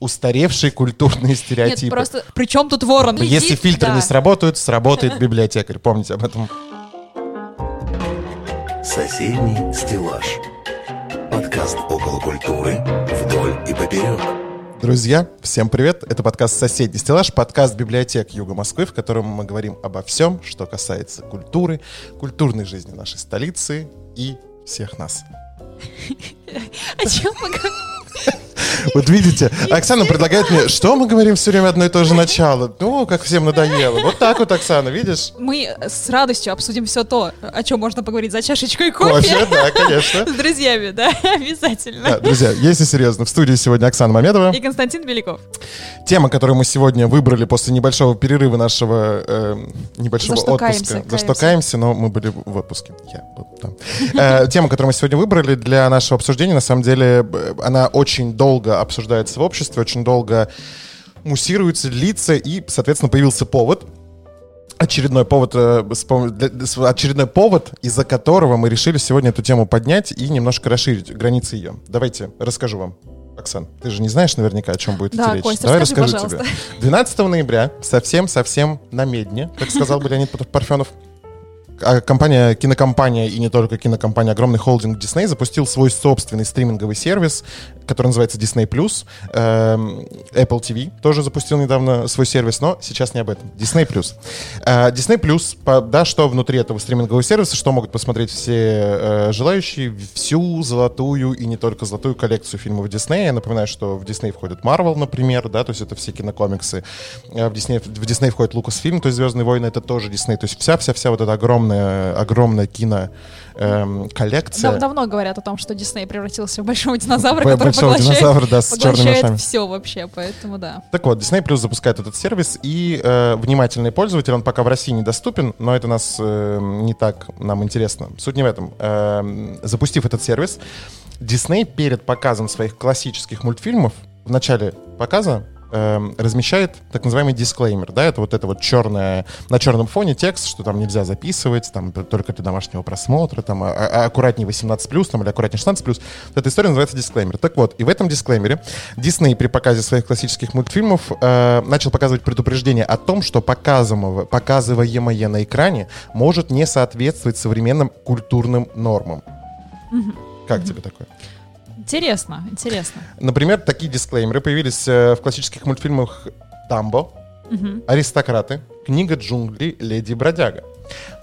устаревшие культурные стереотипы. Нет, просто при чем тут ворон? Если Иди- фильтры да. не сработают, сработает библиотекарь. Помните об этом. Соседний стеллаж. Подкаст около культуры вдоль и поперек. Друзья, всем привет! Это подкаст «Соседний стеллаж», подкаст библиотек Юга Москвы, в котором мы говорим обо всем, что касается культуры, культурной жизни нашей столицы и всех нас. О чем мы говорим? Вот видите, Оксана предлагает мне, что мы говорим все время одно и то же начало. Ну, как всем надоело. Вот так вот, Оксана, видишь? Мы с радостью обсудим все то, о чем можно поговорить за чашечкой кофе. Кофе, да, конечно. С друзьями, да, обязательно. Да, друзья, если серьезно, в студии сегодня Оксана Мамедова. И Константин Беляков. Тема, которую мы сегодня выбрали после небольшого перерыва нашего э, небольшого За что отпуска. каемся, За что каемся. но мы были в отпуске. Я был там. Э, Тема, которую мы сегодня выбрали для нашего обсуждения, на самом деле, э, она очень долго обсуждается в обществе, очень долго муссируется, длится, и, соответственно, появился повод, очередной повод, э, очередной повод, из-за которого мы решили сегодня эту тему поднять и немножко расширить границы ее. Давайте расскажу вам. Оксан, ты же не знаешь наверняка, о чем будет Да, идти речь. Кость, Давай расскажи, расскажу тебе. пожалуйста. 12 ноября, совсем-совсем на медне, как сказал бы Леонид Парфенов, компания, кинокомпания и не только кинокомпания, огромный холдинг Disney запустил свой собственный стриминговый сервис, который называется Disney+. Эм, Apple TV тоже запустил недавно свой сервис, но сейчас не об этом. Disney+. Э, Disney+, да, что внутри этого стримингового сервиса, что могут посмотреть все э, желающие, всю золотую и не только золотую коллекцию фильмов Disney. Я напоминаю, что в Disney входит Marvel, например, да, то есть это все кинокомиксы. Э, В Disney, в Disney входит Lucasfilm, то есть Звездные войны, это тоже Disney. То есть вся-вся-вся вот эта огромная, огромная кино эм, коллекция. Дав- давно говорят о том, что Дисней превратился в большого динозавра, Б- который большого поглощает, динозавра, да, с черными ушами. все вообще, поэтому да. Так вот, Disney Plus запускает этот сервис, и э, внимательный пользователь, он пока в России недоступен, но это нас э, не так нам интересно. Суть не в этом. Эм, запустив этот сервис, Disney перед показом своих классических мультфильмов в начале показа эм, размещает так называемый дисклеймер, да, это вот это вот черное, на черном фоне текст, что там нельзя записывать, там только для домашнего просмотра, там а- а- аккуратнее 18+, там, или аккуратнее 16+. Вот эта история называется дисклеймер. Так вот, и в этом дисклеймере Дисней при показе своих классических мультфильмов э, начал показывать предупреждение о том, что показываемое, показываемое на экране может не соответствовать современным культурным нормам. Как тебе такое? Интересно, интересно. Например, такие дисклеймеры появились э, в классических мультфильмах «Дамбо», «Аристократы», «Книга джунглей», «Леди и бродяга».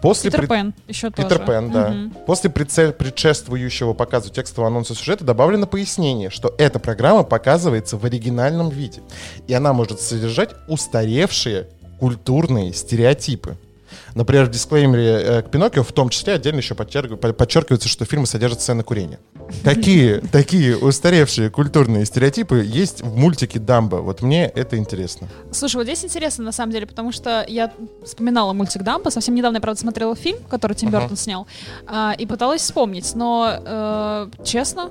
После Питер пред- Пен еще Питер тоже. Пен, да. Мгм. После преце- предшествующего показу текстового анонса сюжета добавлено пояснение, что эта программа показывается в оригинальном виде, и она может содержать устаревшие культурные стереотипы. Например, в дисклеймере э, к Пиноккио в том числе отдельно еще подчерк- по- подчеркивается, что фильмы содержат сцены курения. Какие такие устаревшие культурные стереотипы есть в мультике «Дамбо»? Вот мне это интересно. Слушай, вот здесь интересно на самом деле, потому что я вспоминала мультик Дампа, совсем недавно я, правда, смотрела фильм, который Тим. Бертон снял, а, и пыталась вспомнить, но, э, честно,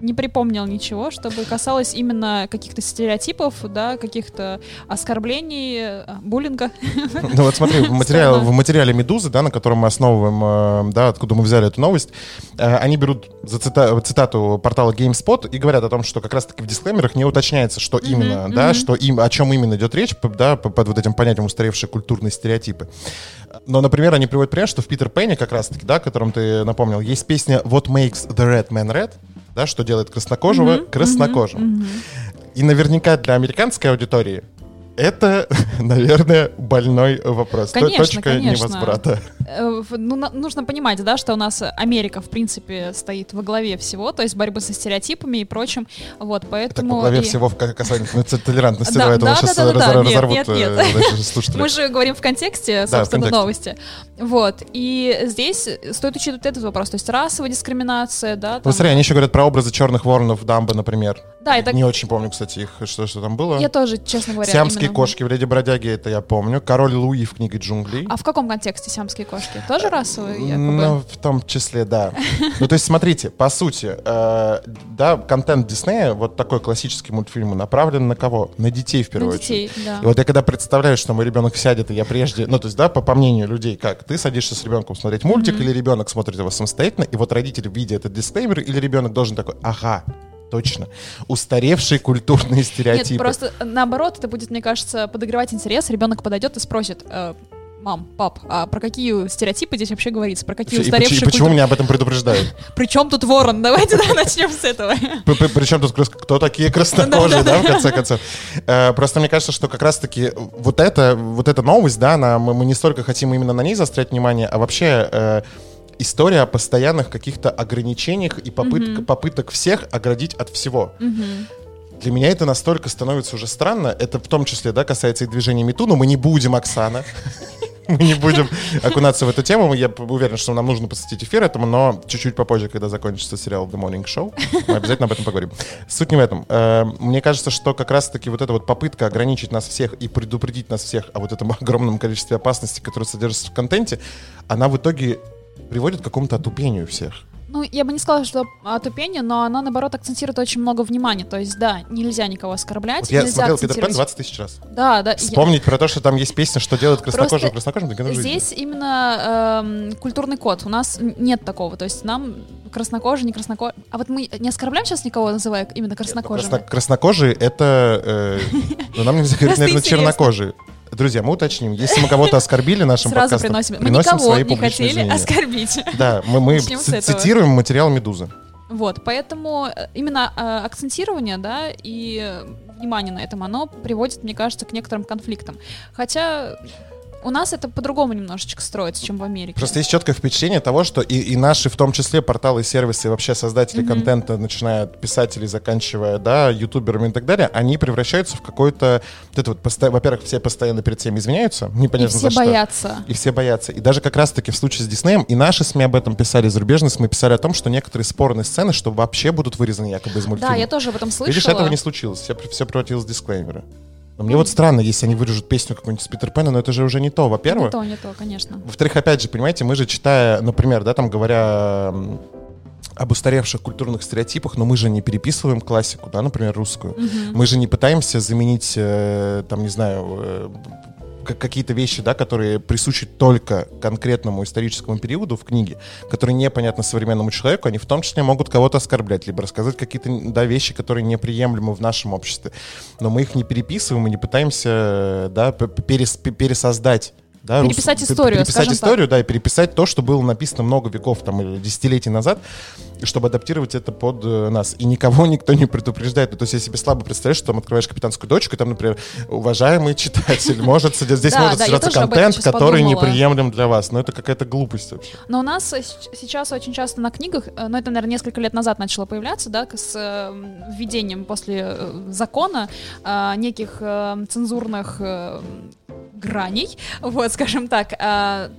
не припомнил ничего, чтобы касалось именно каких-то стереотипов, да, каких-то оскорблений, э, буллинга. Ну вот смотри, в материале, Странно. в материале «Медузы», да, на котором мы основываем, э, да, откуда мы взяли эту новость, э, они берут за цита- цитату портала GameSpot и говорят о том, что как раз-таки в дисклеймерах не уточняется, что именно, да, что им, о чем именно идет речь, да, под вот этим понятием устаревшие культурные стереотипы. Но, например, они приводят пример, что в Питер Пенне как раз-таки, да, о котором ты напомнил, есть песня «What makes the red man red», да, что делает краснокожего краснокожим. И наверняка для американской аудитории это, наверное, больной вопрос. Конечно, Точка конечно. невозврата. Э, Ну, нужно понимать, да, что у нас Америка, в принципе, стоит во главе всего, то есть борьбы со стереотипами и прочим, вот, Так поэтому... во главе и- всего в ка- касательно толерантности. Да, Давай, да, сейчас да, да, да, разор- нет, разорвут нет, нет. э. Мы же говорим в контексте, Да, в собственно, контексте. новости. Вот. И здесь стоит учитывать этот вопрос. То есть расовая дискриминация, да. Ну, там- смотри, они еще говорят про образы черных воронов в Дамбо, например. Да, это Не очень помню, кстати, их, что, что там было. я тоже, честно говоря, Сиамские именно- кошки в Леди Бродяге, это я помню. Король Луи в книге джунглей. А в каком контексте сиамские кошки? Тоже расовые, якобы? Ну, в том числе, да. Ну, то есть, смотрите, по сути, э, да, контент Диснея, вот такой классический мультфильм, направлен на кого? На детей, в первую На очередь. детей, да. И вот я когда представляю, что мой ребенок сядет, и я прежде, ну, то есть, да, по, по мнению людей, как ты садишься с ребенком смотреть мультик, или ребенок смотрит его самостоятельно, и вот родитель, видя этот дисклеймер, или ребенок должен такой, ага, Точно. Устаревшие культурные стереотипы. Нет, просто э, наоборот, это будет, мне кажется, подогревать интерес. Ребенок подойдет и спросит, э, мам, пап, а про какие стереотипы здесь вообще говорится? Про какие И, поч- и устаревшие почему культуры- меня об этом предупреждают? Причем тут ворон? Давайте да, начнем с этого. Причем тут кто такие краснокожие, да, в конце концов. Э, Просто мне кажется, что как раз-таки вот эта новость, да, мы не столько хотим именно на ней заострять внимание, а вообще э, история о постоянных каких-то ограничениях и попытка- попыток всех оградить от всего. Для меня это настолько становится уже странно. Это в том числе, да, касается и движения Мету, но мы не будем, Оксана. Мы не будем окунаться в эту тему. Я уверен, что нам нужно посвятить эфир этому, но чуть-чуть попозже, когда закончится сериал The Morning Show, мы обязательно об этом поговорим. Суть не в этом. Э, Мне кажется, что как раз-таки вот эта вот попытка ограничить нас всех и предупредить нас всех о вот этом огромном количестве опасностей, которые содержатся в контенте, она в итоге приводит к какому-то отупению всех. Ну, я бы не сказала, что отупение, но она, наоборот, акцентирует очень много внимания. То есть, да, нельзя никого оскорблять, Вот я смотрел Питер Пен акцентировать- 20 тысяч раз. Да, да. я- Вспомнить про то, что там есть песня, что Просто краснокожим, жизнь. Здесь именно эм, культурный код. У нас нет такого. То есть нам краснокожий, не краснокожий. А вот мы не оскорбляем сейчас никого, называя именно краснокожими. Красно- краснокожие это... э, ну, нам нельзя говорить, наверное, чернокожие. Друзья, мы уточним. Если мы кого-то оскорбили нашим Сразу подкастом, приносим. Мы приносим свои не хотели извинения. оскорбить. Да, мы, мы цитируем материал «Медузы». Вот, поэтому э, именно э, акцентирование, да, и э, внимание на этом, оно приводит, мне кажется, к некоторым конфликтам. Хотя у нас это по-другому немножечко строится, чем в Америке. Просто есть четкое впечатление того, что и, и наши, в том числе, порталы, сервисы, и вообще создатели контента, начиная от писателей, заканчивая, да, ютуберами и так далее, они превращаются в какой-то... Вот это вот, посто- во-первых, все постоянно перед всеми извиняются, и непонятно все за что. боятся. И все боятся. И даже как раз-таки в случае с Диснеем, и наши СМИ об этом писали, зарубежные СМИ писали о том, что некоторые спорные сцены, что вообще будут вырезаны якобы из мультфильма. Да, я тоже об этом слышала. Видишь, этого не случилось. Все, все превратилось в дисклеймеры. Но мне вот странно, если они вырежут песню какую-нибудь с Питер Пэна, но это же уже не то, Не во-первых. то, не то, конечно. Во-вторых, опять же, понимаете, мы же читая, например, да, там говоря об устаревших культурных стереотипах, но мы же не переписываем классику, да, например, русскую. Мы же не пытаемся заменить, э, там, не знаю, э, какие-то вещи, да, которые присущи только конкретному историческому периоду в книге, которые непонятны современному человеку, они в том числе могут кого-то оскорблять, либо рассказать какие-то да, вещи, которые неприемлемы в нашем обществе. Но мы их не переписываем и не пытаемся э, да, перес- пересоздать. Да, рус- Переписать п- историю, Переписать историю, да, и переписать то, что было написано много веков там, или десятилетий назад, чтобы адаптировать это под э, нас. И никого никто не предупреждает. Ну, то есть я себе слабо представляю, что там открываешь капитанскую дочку, и там, например, уважаемый читатель, может здесь Да, может да, содержаться контент, который подумала. неприемлем для вас. Но это какая-то глупость вообще. Но у нас сейчас очень часто на книгах, э, ну это, наверное, несколько лет назад начало появляться, да, с э, введением после закона неких цензурных граней, вот, скажем так, э,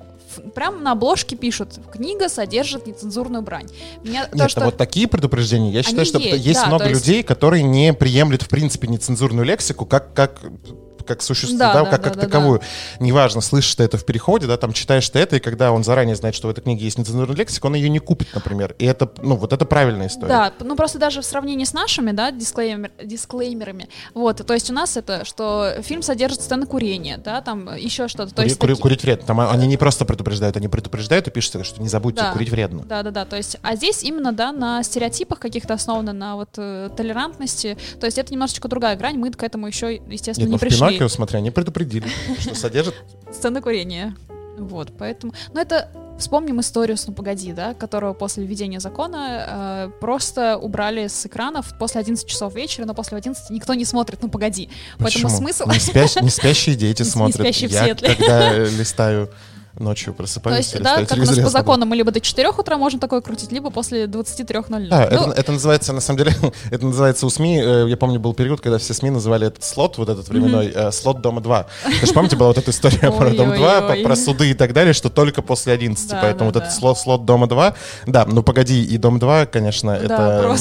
Прям на обложке пишут, книга содержит нецензурную брань. Меня то, Нет, что... а вот такие предупреждения, я считаю, Они что есть, есть да, много то есть- людей, которые не приемлют, в принципе, нецензурную лексику, как, как как существо, Да, да, да, как, да, как да, таковую. Неважно, слышишь ты это в переходе, да, там читаешь ты это, и когда он заранее знает, что в этой книге есть нецензурная лексика, он ее не купит, например. И это, ну, вот это правильная история. Да, ну просто даже в сравнении с нашими, да, дисклеймер, дисклеймерами, вот, то есть у нас это, что фильм содержит сцены курения, да, там еще что-то, то Кури- есть кури- таки- Курить вредно. Там они не просто предупреждают, они предупреждают и пишут, что не забудьте, Да. курить вредно. Да, да, да. То есть, а здесь именно, да, на стереотипах каких-то основано, на вот э, толерантности. То есть это немножечко другая грань. Мы к этому еще, естественно, Нет, не ну в пришли. Пиноккио, смотря, они предупредили, что содержит Сцены курения. Вот, поэтому. Ну, это вспомним историю с «Ну погоди», да, которого после введения закона э, просто убрали с экранов после 11 часов вечера, но после 11 никто не смотрит «Ну погоди». Поэтому Почему? смысл. Не, спящ- не спящие дети Не смотрят. спящие в Я когда листаю ночью, То просыпаюсь, есть, я да, как у нас по закону, мы либо до 4 утра можем такое крутить, либо после 23.00. Да, Ну, это, это называется, на самом деле, это называется у СМИ, э, я помню, был период, когда все СМИ называли этот слот, вот этот временной, э, слот Дома-2. Вы же помните, была вот эта история про Дом-2, Ой-ой-ой. про суды и так далее, что только после 11, Да, поэтому да, вот этот слот, слот Дома-2, да, ну погоди, и Дом-2, конечно, это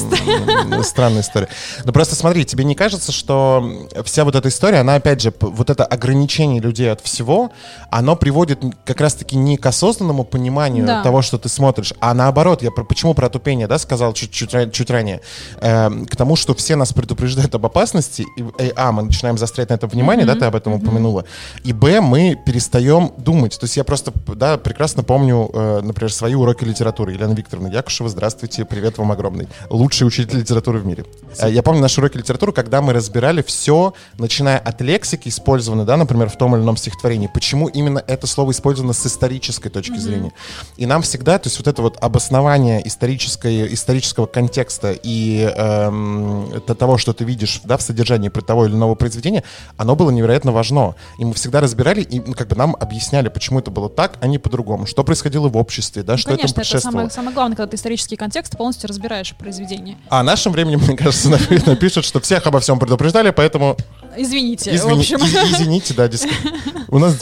странная история. Но просто смотри, тебе не кажется, что вся вот эта история, она, опять же, вот это ограничение людей от всего, оно приводит как раз-таки не к осознанному пониманию Да. того, что ты смотришь, а наоборот, я про, почему про тупение, да, сказал чуть, чуть, ра- чуть ранее, Эм, к тому, что все нас предупреждают об опасности, и, э, а, мы начинаем заострять на этом внимание, да, ты об этом упомянула, и, б, мы перестаем думать. То есть я просто, да, прекрасно помню, э, например, свои уроки литературы. Елена Викторовна Якушева, здравствуйте, привет вам огромный. Лучший учитель литературы в мире. Э, Я помню наши уроки литературы, когда мы разбирали все, начиная от лексики, использованной, да, например, в том или ином стихотворении, почему именно это слово использовано с исторической точки зрения. И нам всегда, то есть вот это вот обоснование историческое, исторического контекста и эм, это того, что ты видишь да, в содержании того или иного произведения, оно было невероятно важно. И мы всегда разбирали, и ну, как бы нам объясняли, почему это было так, а не по-другому. Что происходило в обществе, да, Ну, что этому конечно, это предшествовало. самое, самое главное, когда ты исторический контекст полностью разбираешь в произведении. А нашим временем, мне кажется, напи- напишут, что всех обо всем предупреждали, поэтому Извините, в извини- общем. и- извините, да, диск- у нас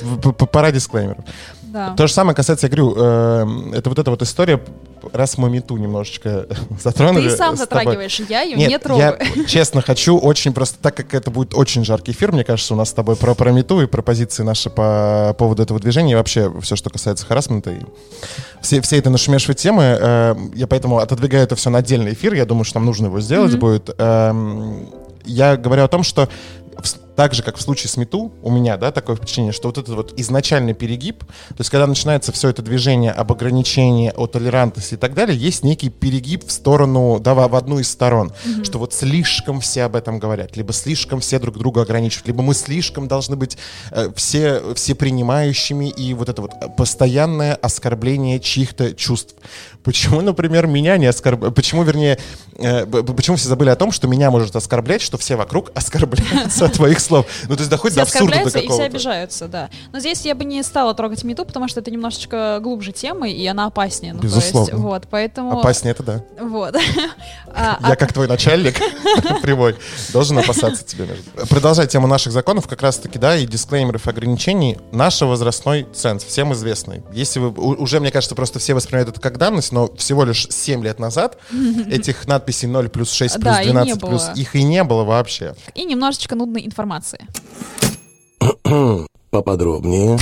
пора дисклеймеров. Да. То же самое касается, я говорю, э, это вот эта вот история, раз мы мету немножечко затронули. Ты сам затрагиваешь, я ее Нет, не трогаю. я честно хочу очень просто, так как это будет очень жаркий эфир, мне кажется, у нас с тобой про, про мету и про позиции наши по поводу этого движения и вообще все, что касается харасмента и все, все это нашумевшие темы, э, я поэтому отодвигаю это все на отдельный эфир, я думаю, что нам нужно его сделать будет. Эм, я говорю о том, что так же, как в случае с Мету, у меня, да, такое впечатление, что вот этот вот изначальный перегиб, то есть когда начинается все это движение об ограничении, о толерантности и так далее, есть некий перегиб в сторону, да, в одну из сторон, что вот слишком все об этом говорят, либо слишком все друг друга ограничивают, либо мы слишком должны быть э, все, все принимающими, и вот это вот постоянное оскорбление чьих-то чувств. Почему, например, меня не оскорбляют, почему, вернее, э, почему все забыли о том, что меня может оскорблять, что все вокруг оскорбляются от твоих слов. Ну, то есть доходит Все до абсурда до оскорбляются и все какого-то. обижаются, да. Но здесь я бы не стала трогать мету, потому что это немножечко глубже темы, и она опаснее. Ну, то есть, Безусловно. вот, поэтому... Опаснее это да. Вот. А, Я а- как твой начальник прямой должен опасаться тебя. Продолжая тему наших законов, как раз-таки, да, и дисклеймеров и ограничений, наш возрастной ценз, всем известный. Если вы, уже, мне кажется, просто все воспринимают это как данность, но всего лишь 7 лет назад этих надписей 0 плюс 6 плюс Да, и не 12 плюс, их и не было вообще. И немножечко нудной информации. Поподробнее.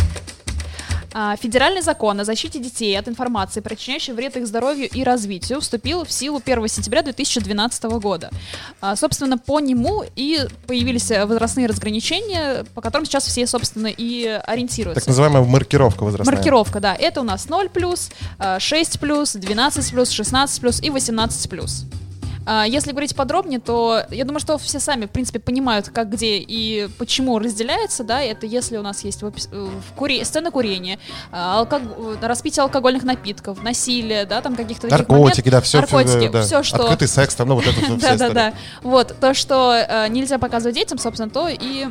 А, Федеральный закон о защите детей от информации, причиняющей вред их здоровью и развитию, вступил в силу 1 сентября 2012 года. А, Собственно, по нему и появились возрастные разграничения, по которым сейчас все, собственно, и ориентируются. Так называемая маркировка возрастная. Маркировка, да. Это у нас 0 плюс, э, 6 плюс, 12 плюс, 16 плюс и 18 плюс. А, Если говорить подробнее, то я думаю, что все сами, в принципе, понимают, как, где и почему разделяется, да, это если у нас есть в, опис- в куре- сцена курения, а, алког- э, распитие алкогольных напитков, насилие, да, там каких-то Наркотики, да, все, наркотики, да. все, что... Открытый секс, там, ну, вот это вот вся Да, да, история. да. Вот, то, что э, нельзя показывать детям, собственно, то и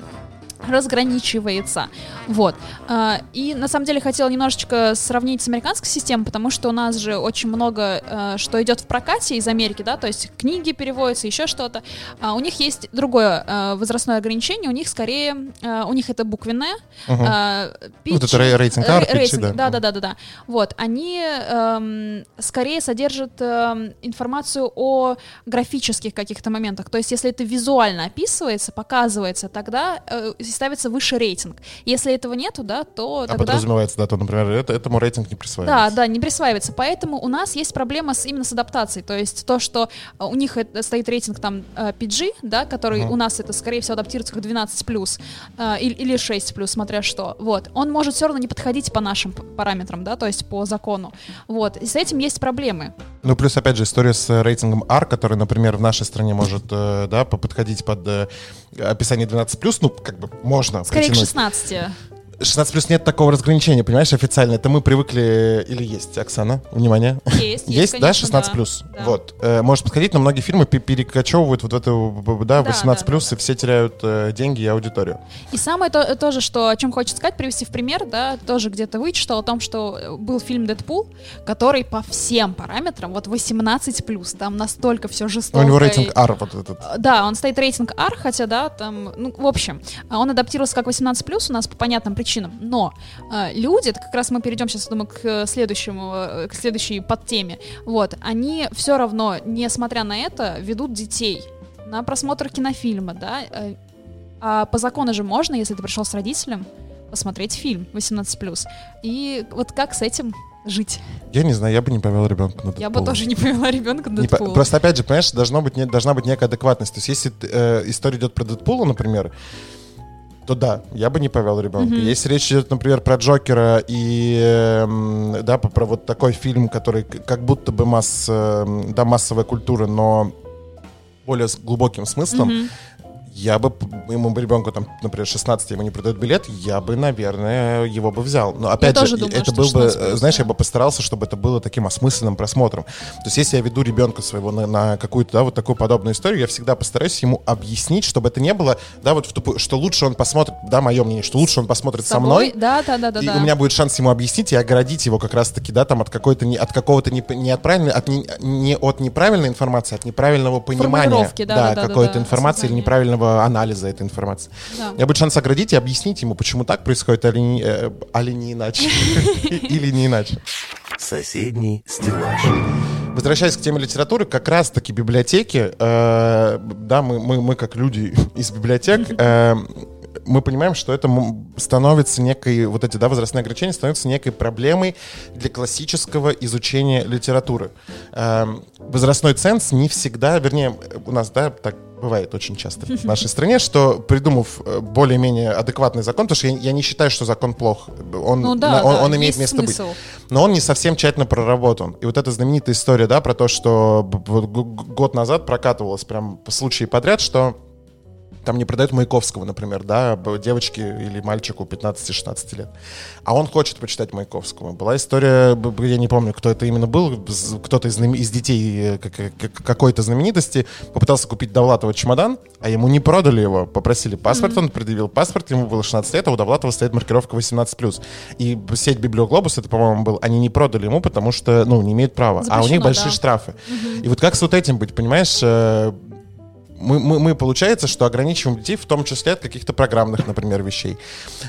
разграничивается. Вот. А, И на самом деле хотела немножечко сравнить с американской системой, потому что у нас же очень много, э, что идет в прокате из Америки, да, то есть книги переводятся, еще что-то. А У них есть другое возрастное ограничение, у них скорее, у них это буквенное. Мгм. а, Вот это рейтинг э, PG, рейтинг, да. да, да, да, да, да. Вот, они эм, скорее содержат эм, информацию о графических каких-то моментах. То есть, если это визуально описывается, показывается, тогда э, ставится выше рейтинг. Если этого нету, да, то А тогда... подразумевается, да, то, например, это, этому рейтинг не Да, присваивается. да, не присваивается. Поэтому у нас есть проблема с, именно с адаптацией. То есть то, что э, у них это стоит рейтинг там э, PG, да, который Мгм. у нас это, скорее всего, адаптируется как 12+, э, или, или 6+, смотря что. Вот. Он может все равно не подходить по нашим параметрам, да, то есть по закону. Вот. И с этим есть проблемы. Ну, плюс, опять же, история с э, рейтингом R, который, например, в нашей стране может, э, да, по- подходить под э, описание 12+, ну, как бы можно Скорее к притянуть. 16. 16 плюс нет такого разграничения, понимаешь, официально. Это мы привыкли... Или есть, Оксана? Внимание. Есть, Есть, да, конечно, 16 плюс. Да. Вот. Э, может подходить, но многие фильмы пе- перекочевывают вот в эту, да, Да, 18 да, плюс, и все теряют э, деньги и аудиторию. И самое то, тоже, что, о чем хочется сказать, привести в пример, да, тоже где-то вычитал о том, что э, был фильм «Дэдпул», который по всем параметрам, вот 18+, там настолько все Ну, жестоко. у него рейтинг R вот этот. Э, Да, он стоит рейтинг R, хотя, да, там, ну, в общем, а он адаптировался как 18+, у нас по понятным причинам, но э, люди, это как раз мы перейдем сейчас, думаю, к э, следующему, э, к следующей подтеме, вот, они все равно, несмотря на это, ведут детей на просмотр кинофильма, да, э, а по закону же можно, если ты пришел с родителем, посмотреть фильм 18+. И вот как с этим жить? Я не знаю, я бы не повел ребенка на Я бы Дэдпула. тоже не повела ребенка на Не по- Дэдпула. Просто опять же, понимаешь, должно быть, не- должна быть некая адекватность. То есть, если э, история идет про Дэдпула, например, то да, я бы не повел ребенка. Мгм. Если речь идет, например, про Джокера и эм, да, про вот такой фильм, который как будто бы масс, эм, да, массовая культура, но более с глубоким смыслом, Мгм. Я бы, моему ребенку, там, например, 16, ему не продают билет, я бы, наверное, его бы взял. Но опять тоже же, думаю, это был бы, 16 плюс, знаешь, да. я бы постарался, чтобы это было таким осмысленным просмотром. То есть, если я веду ребенка своего на, на какую-то, да, вот такую подобную историю, я всегда постараюсь ему объяснить, чтобы это не было, да, вот в тупую, что лучше он посмотрит, да, мое мнение, что лучше он посмотрит С со мной? Да, да, да, да. и да. у меня будет шанс ему объяснить и оградить его как раз-таки, да, там от какой-то не, от какого-то не, не от правильной, от не, не от неправильной информации, от неправильного понимания, да, да, да, какой-то да, информации или создания. Неправильного анализа этой информации. Да. Меня будет шанс оградить и объяснить ему, почему так происходит, али не, э, али не иначе, или не иначе. Соседний стеллаж. Возвращаясь к теме литературы, как раз-таки библиотеки, э, да, мы, мы, мы как люди из библиотек, э, мы понимаем, что это становится некой, вот эти, да, возрастные ограничения становятся некой проблемой для классического изучения литературы. Э, возрастной ценз не всегда, вернее, у нас, да, так бывает очень часто в нашей стране, что придумав э, более-менее адекватный закон, потому что я, я не считаю, что закон плох, он, Ну да, на- он, да, он имеет место быть смысл. но он не совсем тщательно проработан. И вот эта знаменитая история, да, про то, что год назад прокатывалось прям по случаю подряд, что там не продают Маяковского, например, да, девочке или мальчику 15-16 лет. А он хочет почитать Маяковского. Была история, я не помню, кто это именно был, кто-то из, из детей э, как- как- какой-то знаменитости попытался купить Довлатова чемодан, а ему не продали его. Попросили паспорт, он предъявил паспорт, ему было 16 лет, а у Довлатова стоит маркировка 18+. И сеть Библиоглобус, это, по-моему, был, они не продали ему, потому что, ну, не имеют права. а у них Запрещено, большие да. штрафы. И вот как с вот этим быть, понимаешь? Мы, мы, мы, получается, что ограничиваем детей в том числе от каких-то программных, например, вещей.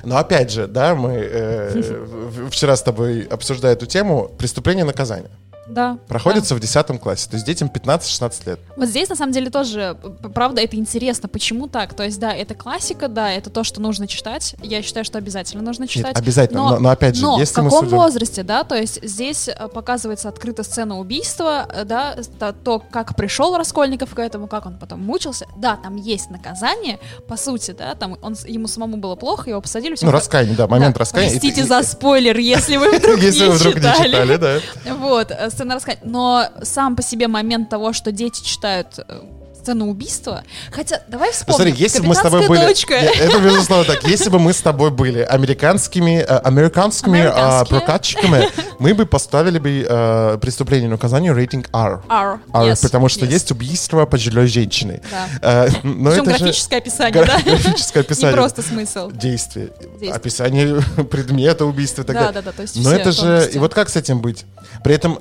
Но опять же, да, мы э, вчера с тобой обсуждая эту тему, преступление и наказание. Да. Проходится в 10 классе, то есть детям 15-16 лет. Вот здесь, на самом деле, тоже, правда, это интересно. Почему так? То есть, да, это классика, да, это то, что нужно читать. Я считаю, что обязательно нужно читать. обязательно, но- но опять же, но если в мы каком судим- возрасте, да, то есть здесь э, показывается открыта сцена убийства, э, да, то, то, как пришел Раскольников к этому, как он потом мучился. Да, там есть наказание, по сути, да, там он, ему самому было плохо, его посадили. Ну, раскаяние, да, момент Да, раскаяния. Простите И- за спойлер, если вы вдруг Если не вы вдруг не читали. читали, да. Вот, э, сцена рассказания. Но сам по себе момент того, что дети читают э, сцену убийства, хотя давай вспомним. смотри, если бы мы с тобой были... «Капитанская дочка». Не, Это безусловно так. Если бы мы с тобой были американскими, э, американскими э, прокатчиками, мы бы поставили бы э, преступление и наказание рейтинг R. R, R, yes, потому что yes. есть убийство пожилой женщины. Да. Э, но Причем это же графическое описание, да? графическое Не описание. просто смысл. действия, Действия. описание предмета убийства и так Да, далее. да, да, то есть Но это же... И вот как с этим быть? При этом...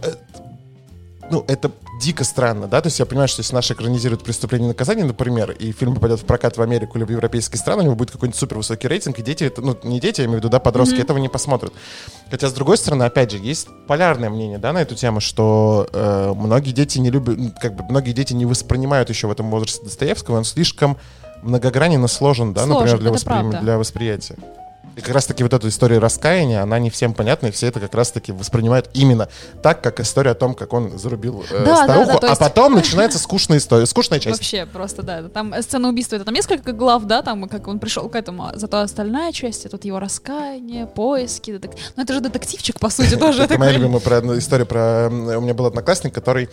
Ну, это дико странно, да? То есть я понимаю, что если наши экранизируют «Преступление и наказание», например, и фильм попадет в прокат в Америку или в европейские страны, у него будет какой-нибудь супер высокий рейтинг, и дети, ну, не дети, я имею в виду, да, подростки этого не посмотрят. Хотя, с другой стороны, опять же, есть полярное мнение, да, на эту тему, что э, многие дети не любят, как бы, многие дети не воспринимают еще в этом возрасте Достоевского, он слишком многогранен и сложен, да, Сложен, например, для, воспри- для восприятия. И как раз-таки вот эта история раскаяния, она не всем понятна, и все это как раз-таки воспринимают именно так, как история о том, как он зарубил э, Да, да, старуху, да, то а есть- потом начинается скучная история, скучная часть. Вообще, просто, да. Там сцена убийства, это там несколько глав, да, там, как он пришел к этому. а Зато остальная часть, тут его раскаяние, поиски. детек- Ну, это же детективчик, по сути, тоже. Это моя любимая история про... У меня был одноклассник, который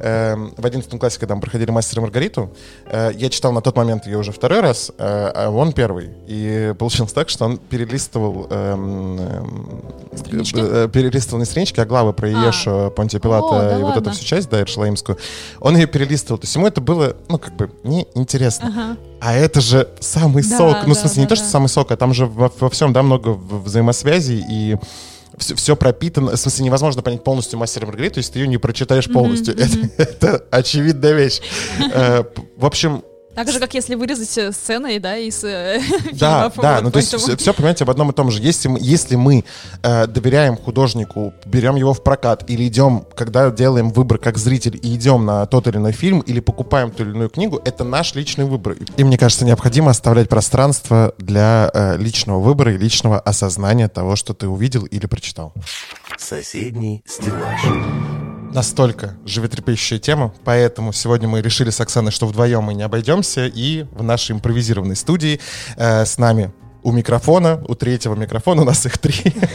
э, в 11 классе, когда мы проходили «Мастера Маргариту», э, я читал на тот момент ее уже второй раз, э, а он первый. И получилось так, что он перелистывал... эм, Странички? э, перелистывал не странички, а главы про А. Иешу, Понтия О, Пилата да и вот ладно. эту всю часть, да, Иерушалаимскую. Он ее перелистывал. То есть ему это было, ну, как бы, неинтересно. Ага. А это же самый Да, сок. Ну, в да, смысле, не да, то, что да. самый сок, а там же во, во всем, да, много в- взаимосвязей и все, все пропитано. В смысле, невозможно понять полностью мастера Маргариту, если ты ее не прочитаешь полностью. Это, это очевидная вещь. Э, В общем, Так же, как если вырезать э, сцены, да, из э, Да, фильмов. да, вот ну то есть поэтому- все, понимаете, об одном и том же. Если мы, если мы э, доверяем художнику, берем его в прокат или идем, когда делаем выбор как зритель и идем на тот или иной фильм или покупаем ту или иную книгу, это наш личный выбор. И мне кажется, необходимо оставлять пространство для э, личного выбора и личного осознания того, что ты увидел или прочитал. Соседний стеллаж. Настолько животрепещущая тема, поэтому сегодня мы решили с Оксаной, что вдвоем мы не обойдемся, и в нашей импровизированной студии э, с нами у микрофона, у третьего микрофона, у нас их три,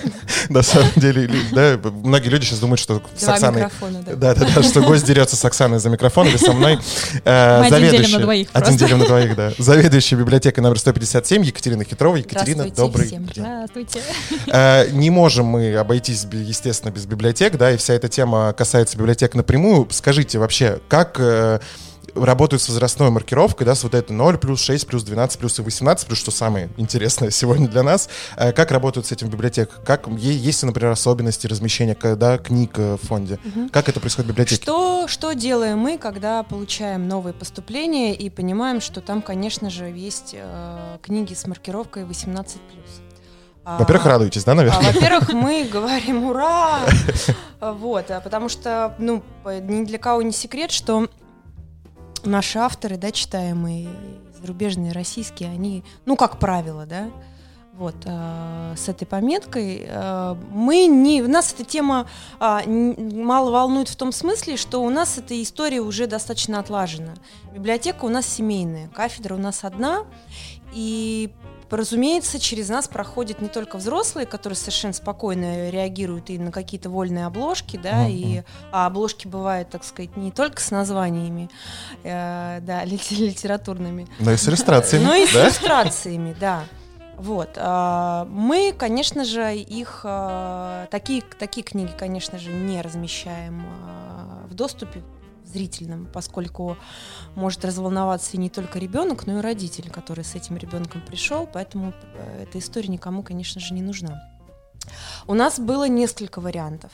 на самом деле, да, многие люди сейчас думают, что с Оксаной... да. Да, да, да, что гость дерется с Оксаной за микрофон или со мной. Э, Мы один делим на двоих Один делим на двоих, да. Заведующая библиотекой номер 157 Екатерина Хитрова. Екатерина, добрый день. Здравствуйте. Э, Не можем мы обойтись, естественно, без библиотек, да, и вся эта тема касается библиотек напрямую. Скажите вообще, как э, работают с возрастной маркировкой, да, с вот это 0 плюс, 6 плюс, 12 плюс и 18 плюс, что самое интересное сегодня для нас. Э, Как работают с этим в библиотеках? Как, есть например, особенности размещения к- да, книг э, в фонде? Как это происходит в библиотеке? Что, что делаем мы, когда получаем новые поступления и понимаем, что там, конечно же, есть э, книги с маркировкой 18+. А, Во-первых, радуетесь, да, а, наверное? Во-первых, мы говорим «Ура!» Вот, а потому что, ну, ни для кого не секрет, что наши авторы, да, читаемые, зарубежные, российские, они, ну, как правило, да, вот, а, с этой пометкой. а, мы не... Нас эта тема н- мало волнует в том смысле, что у нас эта история уже достаточно отлажена. Библиотека у нас семейная, кафедра у нас одна, и Разумеется, через нас проходят не только взрослые, которые совершенно спокойно реагируют и на какие-то вольные обложки, да, Мгм, и а обложки бывают, так сказать, не только с названиями, э, да, лите- литературными, Но и с иллюстрациями, но и с иллюстрациями, да. Вот. а, Мы, конечно же, их а, такие, такие книги, конечно же, не размещаем а, в доступе зрительном, поскольку может разволноваться и не только ребенок, но и родитель, который с этим ребенком пришел, поэтому э, эта история никому, конечно же, не нужна. У нас было несколько вариантов.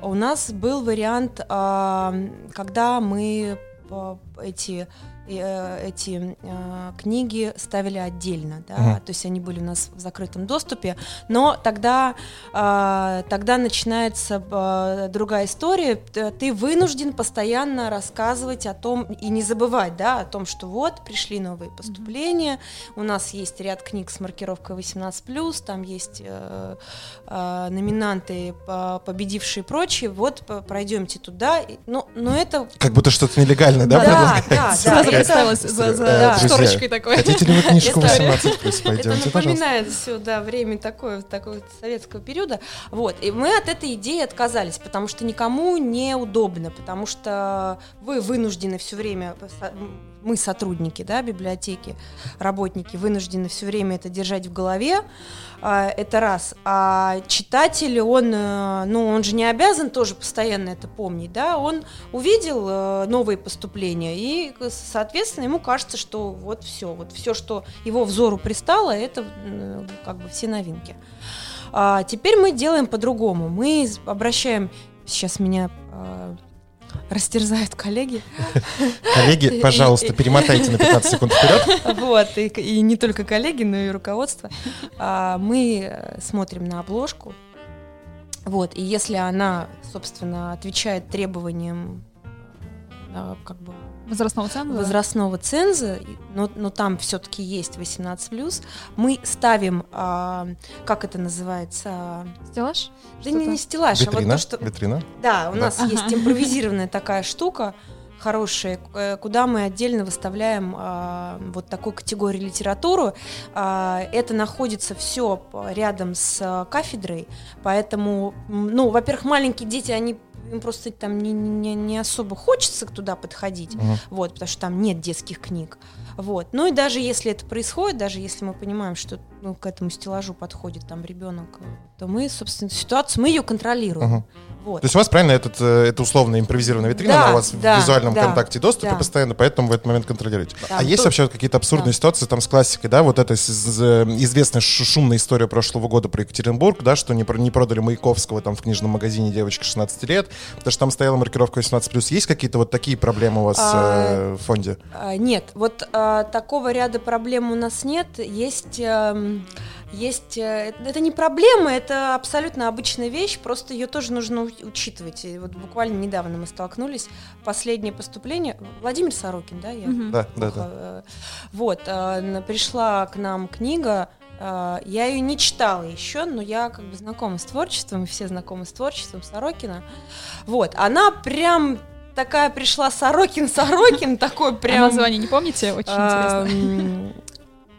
У нас был вариант, когда мы а, эти э, эти э, книги ставили отдельно, да, Мгм. то есть они были у нас в закрытом доступе, но тогда, э, тогда начинается э, другая история, ты вынужден постоянно рассказывать о том и не забывать, да, о том, что вот пришли новые поступления, у нас есть ряд книг с маркировкой 18+, там есть э, э, номинанты, по- победившие и прочие, вот пройдемте туда, И- ну, но это Как будто что-то нелегальное, да, да, да, да, Сразу это- представилась за, Да. шторочкой такой. Хотите ли вы книжку Это- 18 плюс? Это Пойдемте, пожалуйста. напоминает все, да, время такое, такого советского периода. Вот. И мы от этой идеи отказались, потому что никому не удобно, потому что вы вынуждены все время, мы сотрудники, да, библиотеки, работники, вынуждены все время это держать в голове. А, Это раз. А читатель, он, э, ну, он же не обязан тоже постоянно это помнить, да, он увидел э, новые поступления, и, э, соответственно, ему кажется, что вот все, вот все, что его взору пристало, это как бы все новинки. А теперь мы делаем по-другому. Мы обращаем, сейчас меня э, растерзают коллеги, Коллеги, пожалуйста, перемотайте на 15 секунд вперед. вот, и, и не только коллеги, но и руководство, А, мы э, смотрим на обложку, вот, и если она, собственно, отвечает требованиям э, как бы Возрастного ценза. возрастного ценза, но, но там все-таки есть 18+, мы ставим, а, как это называется, Стеллаж? да не, не стеллаж, а вот Витрина, то, что... витрина. Да, у Да. нас Ага. есть импровизированная такая штука, хорошая, э, куда мы отдельно выставляем а, вот такую категорию литературу. А, это находится все рядом с кафедрой, поэтому, ну, во-первых, маленькие дети, они им просто там не, не, не особо хочется туда подходить, Мгм. вот, потому что там нет детских книг. Вот. Ну и даже если это происходит, даже если мы понимаем, что ну, к этому стеллажу подходит там ребенок, то мы, собственно, ситуацию, мы ее контролируем. Мгм. Вот. То есть у вас, правильно, этот, э, это условно импровизированная витрина, Да, она у вас да, в визуальном да, контакте и доступе да. постоянно, поэтому в этот момент контролируете. Да, а есть то- вообще какие-то абсурдные Да. ситуации там с классикой, да, вот эта э, известная шу- шумная история прошлого года про Екатеринбург, да, что не, не продали Маяковского там в книжном магазине девочки 16 лет, Потому что там стояла маркировка 18+. Есть какие-то вот такие проблемы у вас А, э, в фонде? А, Нет, вот а, такого ряда проблем у нас нет. Есть, эм, есть, э, это не проблема, это абсолютно обычная вещь, просто ее тоже нужно учитывать. И вот буквально недавно мы столкнулись. Последнее поступление. Владимир Сорокин, да? Я. Да, да, да. э, Вот, э, пришла к нам книга. Э, Я ее не читала еще, но я как бы знакома с творчеством, и все знакомы с творчеством Сорокина. Вот, она прям такая пришла Сорокин, Сорокин, такой А прям... название не помните? Очень а, интересно.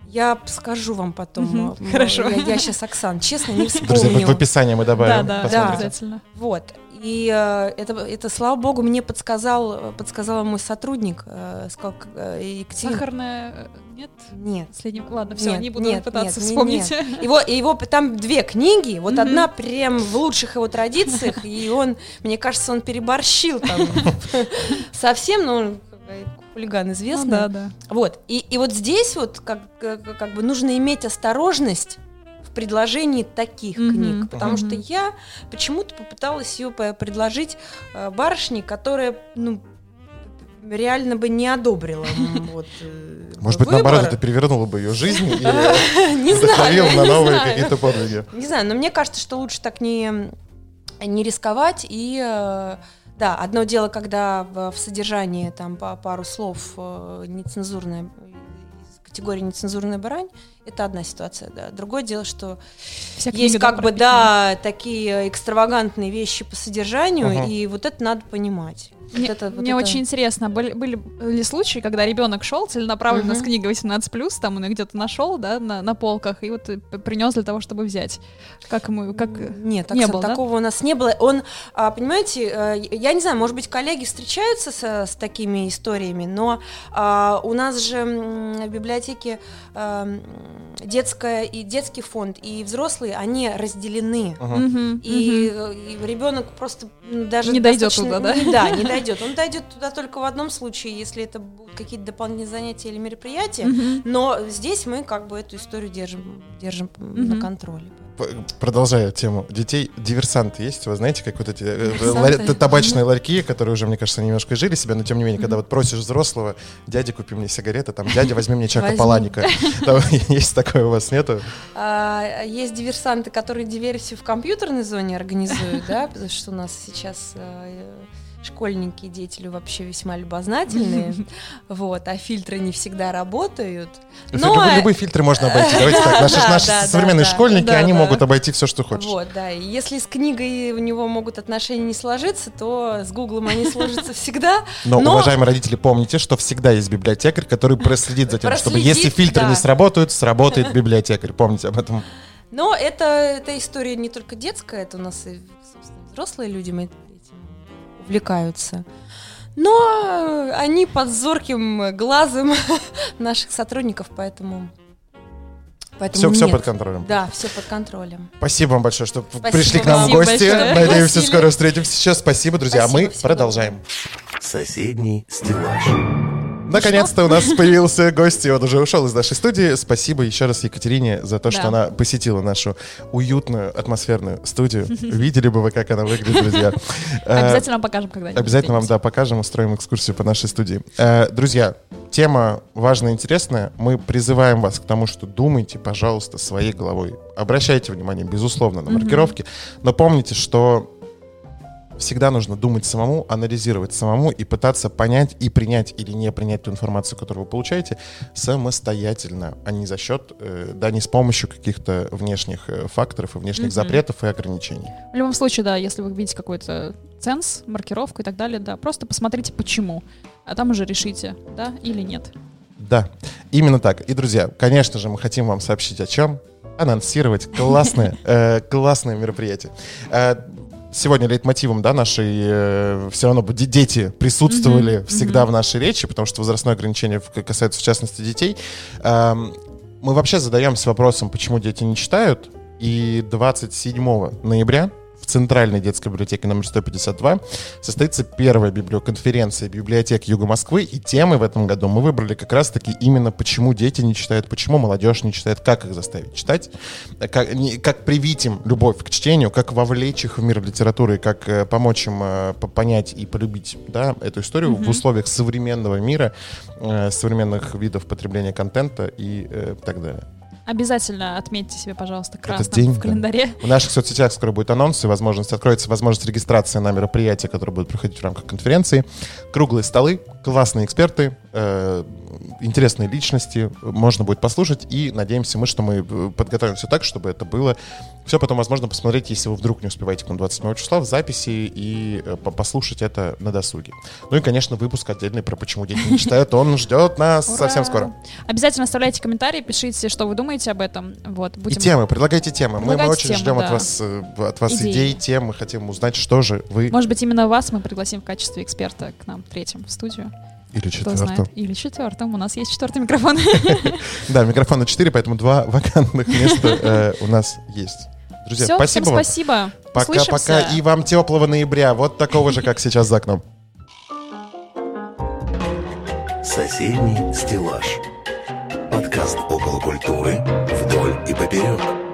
Я скажу вам потом. М, хорошо. Я, сейчас, Оксан, честно, не вспомню. в описании мы Да, добавим. да, посмотрите. обязательно. Вот. И э, это, это, слава богу, мне подсказал, э, подсказал мой сотрудник. э, сказал, Екатерина- Сахарная... Нет? Нет. Последний... Ладно, все, Нет, не буду нет, пытаться нет, не- вспомнить. Его, его там две книги, вот Мгм. одна прям в лучших его традициях, и он, мне кажется, он переборщил там совсем, но он как бы хулиган Ну известный. да, да. Вот. И, и вот здесь вот как, как, как бы нужно иметь осторожность предложении таких Мгм. книг. Потому Мгм. что я почему-то попыталась ее предложить э, барышне, которая, ну, реально бы не одобрила вот, э, Может быть, выбор. наоборот, это перевернуло бы ее жизнь и вдохновило на новые какие-то подвиги. Не знаю, но мне кажется, что лучше так не, не рисковать. И э, да, одно дело, когда в, в содержании там по пару слов э, нецензурная из категории нецензурная брань, это одна ситуация, да. Другое дело, что Вся есть как бы, прописана. да, такие экстравагантные вещи по содержанию, Ага. и вот это надо понимать. Вот Мне, это- вот мне это- очень интересно, были, были ли случаи, когда ребенок шел целенаправленно Мгм. с книгой 18+, там он ее где-то нашел, да, на, на полках, и вот принес для того, чтобы взять. Как ему, как... Нет, не Оксан, было, да? такого у нас не было. Он, а, понимаете, э, я не знаю, может быть, коллеги встречаются со- с, такими историями, но а, у нас же в библиотеке а, детская и детский фонд и взрослые, они разделены. Ага. Мгм, И, э, и ребенок просто даже Не дойдет туда, да? не- Да, не дойдет. Он дойдет туда только в одном случае, если это будут какие-то дополнительные занятия или мероприятия. Мгм. Но здесь мы как бы эту историю держим, держим м, на контроле. Продолжая тему детей, диверсанты есть? Вы знаете, как вот эти э, ларь- т- табачные ларьки, которые уже, мне кажется, немножко жили себя, но тем не менее, когда вот просишь взрослого, дядя, купи мне сигареты, там, дядя, возьми мне чака паланика. Есть такое у вас, нету? А, есть диверсанты, которые диверсию в компьютерной зоне организуют, да, потому что у нас сейчас э, школьники, дети вообще весьма любознательные, вот, а фильтры не всегда работают. Но, Любые, любые фильтры можно обойти. Давайте так, наши, Да, наши да, современные да. школьники, Да, они да. могут обойти все, что хочешь. Вот, да, и если с книгой у него могут отношения не сложиться, то с Гуглом они сложатся всегда. Но, Но- уважаемые родители, помните, что всегда есть библиотекарь, который проследит за тем, чтобы Проследит, если фильтры да. не сработают, сработает библиотекарь. Помните об этом. Но это, эта история не только детская, это у нас и, собственно, взрослые люди мы увлекаются. Но они под зорким глазом наших сотрудников, поэтому... поэтому Все, все нет. под контролем. Да, все под контролем. Спасибо вам большое, что Спасибо пришли к нам в Спасибо гости. большое. Надеемся, скоро встретимся. Сейчас спасибо, друзья. а мы Спасибо, продолжаем. Соседний стеллаж. Наконец-то у нас появился гость, и он уже ушел из нашей студии. Спасибо еще раз Екатерине за то, что Да. она посетила нашу уютную, атмосферную студию. Видели бы вы, как она выглядит, друзья. Обязательно покажем когда-нибудь. Обязательно вам, да, покажем, устроим экскурсию по нашей студии. Э, друзья, тема важная и интересная. Мы призываем вас к тому, что думайте, пожалуйста, своей головой. Обращайте внимание, безусловно, на маркировки, но помните, что всегда нужно думать самому, анализировать самому и пытаться понять и принять или не принять ту информацию, которую вы получаете, самостоятельно, а не за счет, э, да, не с помощью каких-то внешних э, факторов и внешних Мгм. запретов и ограничений. В любом случае, да, если вы видите какой-то ценз, маркировку и так далее, да, просто посмотрите почему, а там уже решите, да или нет. Да, именно так. И, друзья, конечно же, мы хотим вам сообщить о чем? Анонсировать классное, э, классное мероприятие. Э, Сегодня лейтмотивом, да, нашей все равно де- дети присутствовали Мгм, всегда мгм. в нашей речи, потому что возрастное ограничение касается в частности детей. Эм, Мы вообще задаемся вопросом, почему дети не читают, и 27 ноября в Центральной детской библиотеке номер 152 состоится первая библиоконференция библиотек Юга Москвы, и темы в этом году мы выбрали как раз-таки именно почему дети не читают, почему молодежь не читает, как их заставить читать, как, не- как привить им любовь к чтению, как вовлечь их в мир литературы, как э, помочь им э, по- понять и полюбить да, эту историю в условиях современного мира, э, современных видов потребления контента и э, так далее. Обязательно отметьте себе, пожалуйста, красным день, в да. календаре. В наших соцсетях скоро будет анонс и возможность, откроется возможность регистрации на мероприятия, которые будут проходить в рамках конференции. Круглые столы, классные эксперты, э, интересные личности, можно будет послушать. И надеемся мы, что мы э, подготовим все так, чтобы это было. Все потом возможно посмотреть, если вы вдруг не успеваете к нам 27 числа, в записи и э, по- послушать это на досуге. Ну и, конечно, выпуск отдельный про «Почему дети не читают». Он ждет нас Ура! совсем скоро. Обязательно оставляйте комментарии, пишите, что вы думаете об этом. Вот, И будем... темы, предлагайте темы. Мы, мы Предлагайте очень темы, ждем от да. вас, э, от вас Идеи. идей, тем. Мы хотим узнать, что же вы Может быть, именно вас мы пригласим в качестве эксперта к нам третьим в студию. Или четвертым. Или четвертым. У нас есть четвертый микрофон. Да, микрофона 4, поэтому два вакантных места э, у нас есть. Друзья, Все, спасибо всем вам. спасибо. Пока-пока. И вам теплого ноября. Вот такого же, как сейчас за окном. Соседний стеллаж. Подкаст около культуры вдоль и поперек.